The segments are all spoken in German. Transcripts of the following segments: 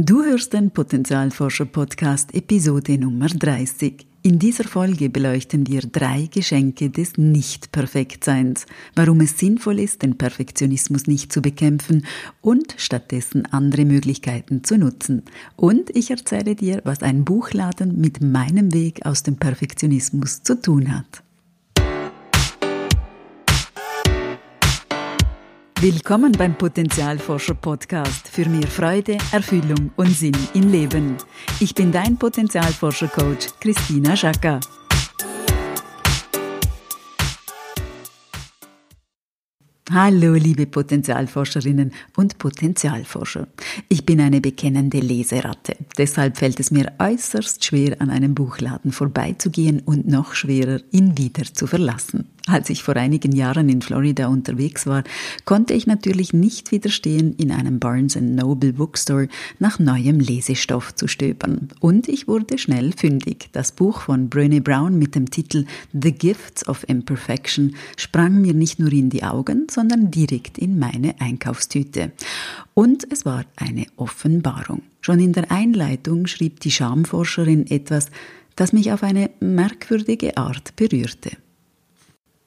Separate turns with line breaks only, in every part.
Du hörst den Potenzialforscher Podcast Episode Nummer 30. In dieser Folge beleuchten wir drei Geschenke des Nicht-Perfektseins, warum es sinnvoll ist, den Perfektionismus nicht zu bekämpfen und stattdessen andere Möglichkeiten zu nutzen. Und ich erzähle dir, was ein Buchladen mit meinem Weg aus dem Perfektionismus zu tun hat. Willkommen beim Potenzialforscher Podcast für mehr Freude, Erfüllung und Sinn im Leben. Ich bin dein Potenzialforscher Coach Christina Schaka. Hallo, liebe Potenzialforscherinnen und Potenzialforscher. Ich bin eine bekennende Leseratte. Deshalb fällt es mir äußerst schwer, an einem Buchladen vorbeizugehen und noch schwerer, ihn wieder zu verlassen. Als ich vor einigen Jahren in Florida unterwegs war, konnte ich natürlich nicht widerstehen, in einem Barnes Noble Bookstore nach neuem Lesestoff zu stöbern. Und ich wurde schnell fündig. Das Buch von Brené Brown mit dem Titel The Gifts of Imperfection sprang mir nicht nur in die Augen, sondern direkt in meine Einkaufstüte. Und es war eine Offenbarung. Schon in der Einleitung schrieb die Schamforscherin etwas, das mich auf eine merkwürdige Art berührte.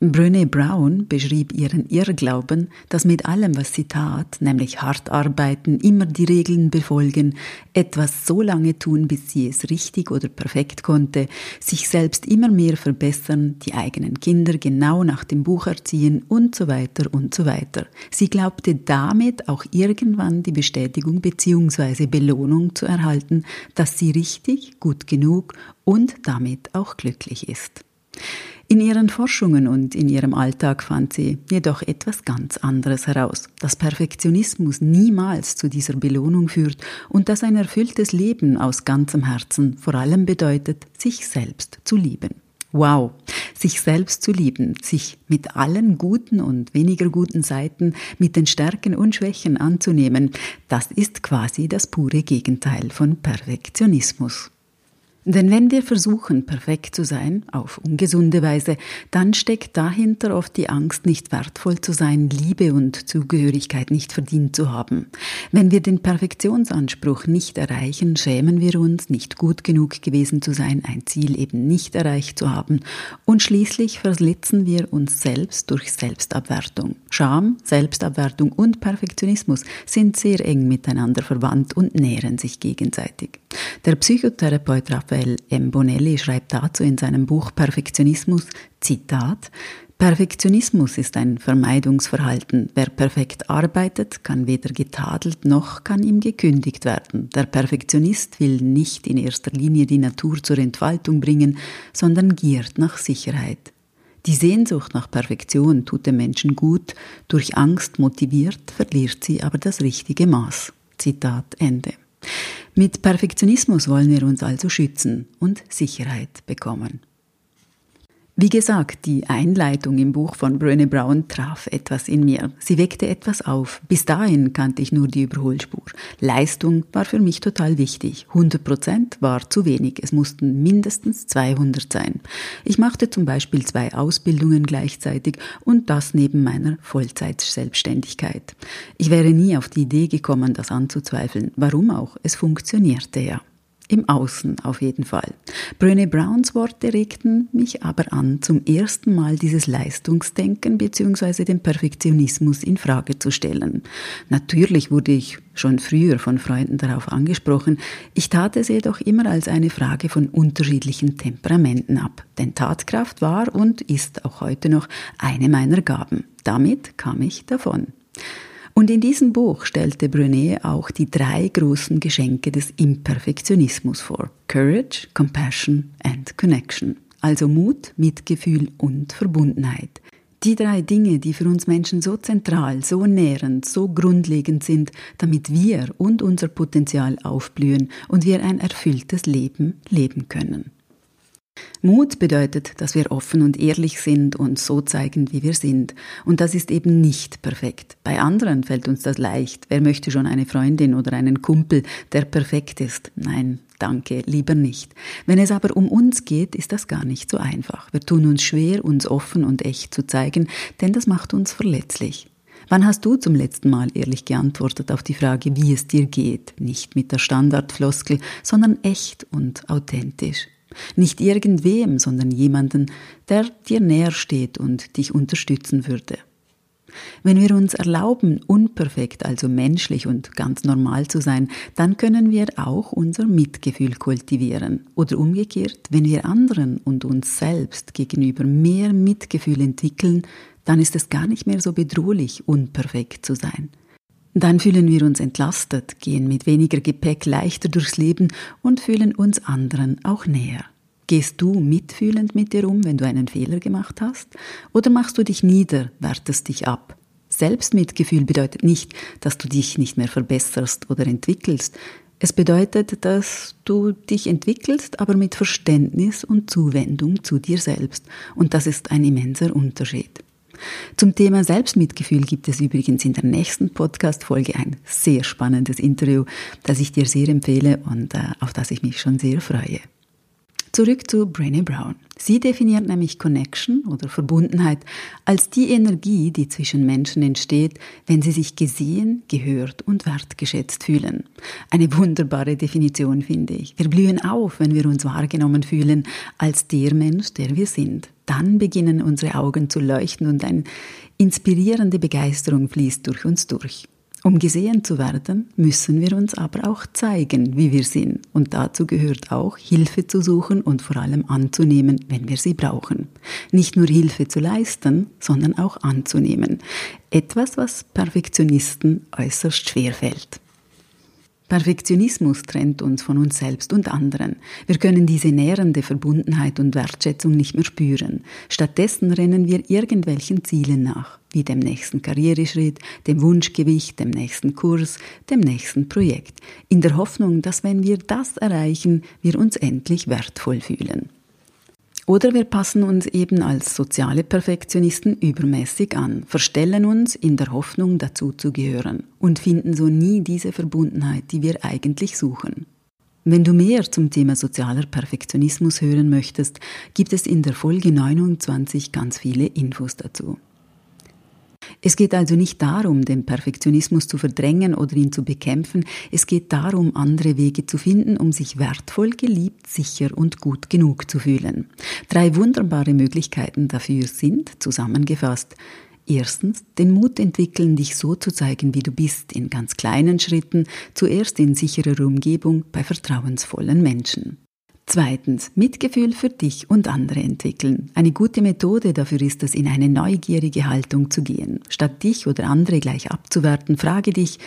Brené Brown beschrieb ihren Irrglauben, dass mit allem, was sie tat, nämlich hart arbeiten, immer die Regeln befolgen, etwas so lange tun, bis sie es richtig oder perfekt konnte, sich selbst immer mehr verbessern, die eigenen Kinder genau nach dem Buch erziehen und so weiter und so weiter. Sie glaubte damit auch irgendwann die Bestätigung bzw. Belohnung zu erhalten, dass sie richtig, gut genug und damit auch glücklich ist. In ihren Forschungen und in ihrem Alltag fand sie jedoch etwas ganz anderes heraus, dass Perfektionismus niemals zu dieser Belohnung führt und dass ein erfülltes Leben aus ganzem Herzen vor allem bedeutet, sich selbst zu lieben. Wow, sich selbst zu lieben, sich mit allen guten und weniger guten Seiten, mit den Stärken und Schwächen anzunehmen, das ist quasi das pure Gegenteil von Perfektionismus. Denn wenn wir versuchen, perfekt zu sein, auf ungesunde Weise, dann steckt dahinter oft die Angst, nicht wertvoll zu sein, Liebe und Zugehörigkeit nicht verdient zu haben. Wenn wir den Perfektionsanspruch nicht erreichen, schämen wir uns, nicht gut genug gewesen zu sein, ein Ziel eben nicht erreicht zu haben. Und schließlich verletzen wir uns selbst durch Selbstabwertung. Scham, Selbstabwertung und Perfektionismus sind sehr eng miteinander verwandt und nähren sich gegenseitig. Der Psychotherapeut Raphael M. Bonelli schreibt dazu in seinem Buch Perfektionismus, Zitat, Perfektionismus ist ein Vermeidungsverhalten. Wer perfekt arbeitet, kann weder getadelt noch kann ihm gekündigt werden. Der Perfektionist will nicht in erster Linie die Natur zur Entfaltung bringen, sondern giert nach Sicherheit. Die Sehnsucht nach Perfektion tut dem Menschen gut, durch Angst motiviert, verliert sie aber das richtige Maß. Zitat Ende. Mit Perfektionismus wollen wir uns also schützen und Sicherheit bekommen. Wie gesagt, die Einleitung im Buch von Brené Brown traf etwas in mir. Sie weckte etwas auf. Bis dahin kannte ich nur die Überholspur. Leistung war für mich total wichtig. 100 Prozent war zu wenig. Es mussten mindestens 200 sein. Ich machte zum Beispiel zwei Ausbildungen gleichzeitig und das neben meiner Vollzeitselbstständigkeit. Ich wäre nie auf die Idee gekommen, das anzuzweifeln. Warum auch? Es funktionierte ja. Im Außen auf jeden Fall. Brené Browns Worte regten mich aber an, zum ersten Mal dieses Leistungsdenken bzw. den Perfektionismus in Frage zu stellen. Natürlich wurde ich schon früher von Freunden darauf angesprochen, ich tat es jedoch immer als eine Frage von unterschiedlichen Temperamenten ab. Denn Tatkraft war und ist auch heute noch eine meiner Gaben. Damit kam ich davon. Und in diesem Buch stellte Brené auch die drei großen Geschenke des Imperfektionismus vor. Courage, Compassion and Connection. Also Mut, Mitgefühl und Verbundenheit. Die drei Dinge, die für uns Menschen so zentral, so nährend, so grundlegend sind, damit wir und unser Potenzial aufblühen und wir ein erfülltes Leben leben können. Mut bedeutet, dass wir offen und ehrlich sind und so zeigen, wie wir sind. Und das ist eben nicht perfekt. Bei anderen fällt uns das leicht. Wer möchte schon eine Freundin oder einen Kumpel, der perfekt ist? Nein, danke, lieber nicht. Wenn es aber um uns geht, ist das gar nicht so einfach. Wir tun uns schwer, uns offen und echt zu zeigen, denn das macht uns verletzlich. Wann hast du zum letzten Mal ehrlich geantwortet auf die Frage, wie es dir geht? Nicht mit der Standardfloskel, sondern echt und authentisch. Nicht irgendwem, sondern jemanden, der dir näher steht und dich unterstützen würde. Wenn wir uns erlauben, unperfekt, also menschlich und ganz normal zu sein, dann können wir auch unser Mitgefühl kultivieren. Oder umgekehrt, wenn wir anderen und uns selbst gegenüber mehr Mitgefühl entwickeln, dann ist es gar nicht mehr so bedrohlich, unperfekt zu sein. Dann fühlen wir uns entlastet, gehen mit weniger Gepäck leichter durchs Leben und fühlen uns anderen auch näher. Gehst du mitfühlend mit dir um, wenn du einen Fehler gemacht hast? Oder machst du dich nieder, wertest dich ab? Selbstmitgefühl bedeutet nicht, dass du dich nicht mehr verbesserst oder entwickelst. Es bedeutet, dass du dich entwickelst, aber mit Verständnis und Zuwendung zu dir selbst. Und das ist ein immenser Unterschied. Zum Thema Selbstmitgefühl gibt es übrigens in der nächsten Podcast-Folge ein sehr spannendes Interview, das ich dir sehr empfehle und äh, auf das ich mich schon sehr freue. Zurück zu Brené Brown. Sie definiert nämlich Connection oder Verbundenheit als die Energie, die zwischen Menschen entsteht, wenn sie sich gesehen, gehört und wertgeschätzt fühlen. Eine wunderbare Definition finde ich. Wir blühen auf, wenn wir uns wahrgenommen fühlen als der Mensch, der wir sind. Dann beginnen unsere Augen zu leuchten und eine inspirierende Begeisterung fließt durch uns durch. Um gesehen zu werden, müssen wir uns aber auch zeigen, wie wir sind. Und dazu gehört auch, Hilfe zu suchen und vor allem anzunehmen, wenn wir sie brauchen. Nicht nur Hilfe zu leisten, sondern auch anzunehmen. Etwas, was Perfektionisten äußerst schwer fällt. Perfektionismus trennt uns von uns selbst und anderen. Wir können diese nährende Verbundenheit und Wertschätzung nicht mehr spüren. Stattdessen rennen wir irgendwelchen Zielen nach, wie dem nächsten Karriereschritt, dem Wunschgewicht, dem nächsten Kurs, dem nächsten Projekt, in der Hoffnung, dass wenn wir das erreichen, wir uns endlich wertvoll fühlen. Oder wir passen uns eben als soziale Perfektionisten übermäßig an, verstellen uns in der Hoffnung dazu zu gehören und finden so nie diese Verbundenheit, die wir eigentlich suchen. Wenn du mehr zum Thema sozialer Perfektionismus hören möchtest, gibt es in der Folge 29 ganz viele Infos dazu. Es geht also nicht darum, den Perfektionismus zu verdrängen oder ihn zu bekämpfen, es geht darum, andere Wege zu finden, um sich wertvoll, geliebt, sicher und gut genug zu fühlen. Drei wunderbare Möglichkeiten dafür sind, zusammengefasst, Erstens, den Mut entwickeln, dich so zu zeigen, wie du bist, in ganz kleinen Schritten, zuerst in sicherer Umgebung bei vertrauensvollen Menschen. Zweitens, Mitgefühl für dich und andere entwickeln. Eine gute Methode dafür ist es, in eine neugierige Haltung zu gehen. Statt dich oder andere gleich abzuwerten, frage dich,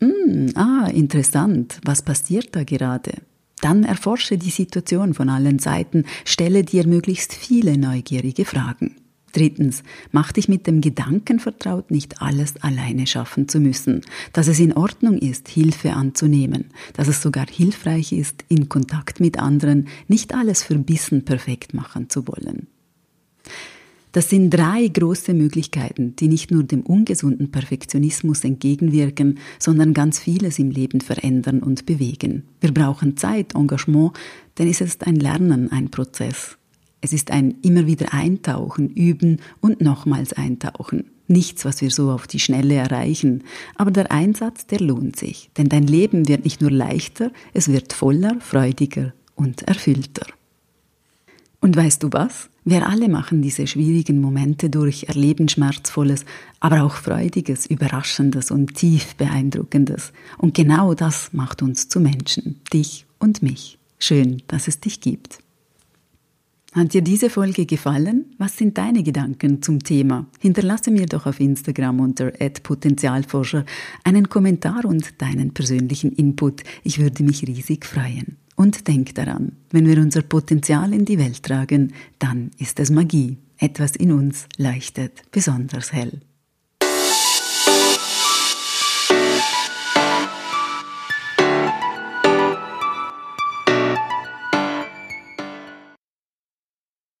mm, ah, interessant, was passiert da gerade? Dann erforsche die Situation von allen Seiten, stelle dir möglichst viele neugierige Fragen. Drittens, mach dich mit dem Gedanken vertraut, nicht alles alleine schaffen zu müssen, dass es in Ordnung ist, Hilfe anzunehmen, dass es sogar hilfreich ist, in Kontakt mit anderen nicht alles verbissen perfekt machen zu wollen. Das sind drei große Möglichkeiten, die nicht nur dem ungesunden Perfektionismus entgegenwirken, sondern ganz vieles im Leben verändern und bewegen. Wir brauchen Zeit, Engagement, denn es ist ein Lernen, ein Prozess. Es ist ein immer wieder Eintauchen, Üben und nochmals Eintauchen. Nichts, was wir so auf die Schnelle erreichen, aber der Einsatz, der lohnt sich, denn dein Leben wird nicht nur leichter, es wird voller, freudiger und erfüllter. Und weißt du was? Wir alle machen diese schwierigen Momente durch, erleben Schmerzvolles, aber auch Freudiges, Überraschendes und tief Beeindruckendes. Und genau das macht uns zu Menschen, dich und mich. Schön, dass es dich gibt. Hat dir diese Folge gefallen? Was sind deine Gedanken zum Thema? Hinterlasse mir doch auf Instagram unter @potenzialforscher einen Kommentar und deinen persönlichen Input. Ich würde mich riesig freuen. Und denk daran, wenn wir unser Potenzial in die Welt tragen, dann ist es Magie. Etwas in uns leuchtet besonders hell.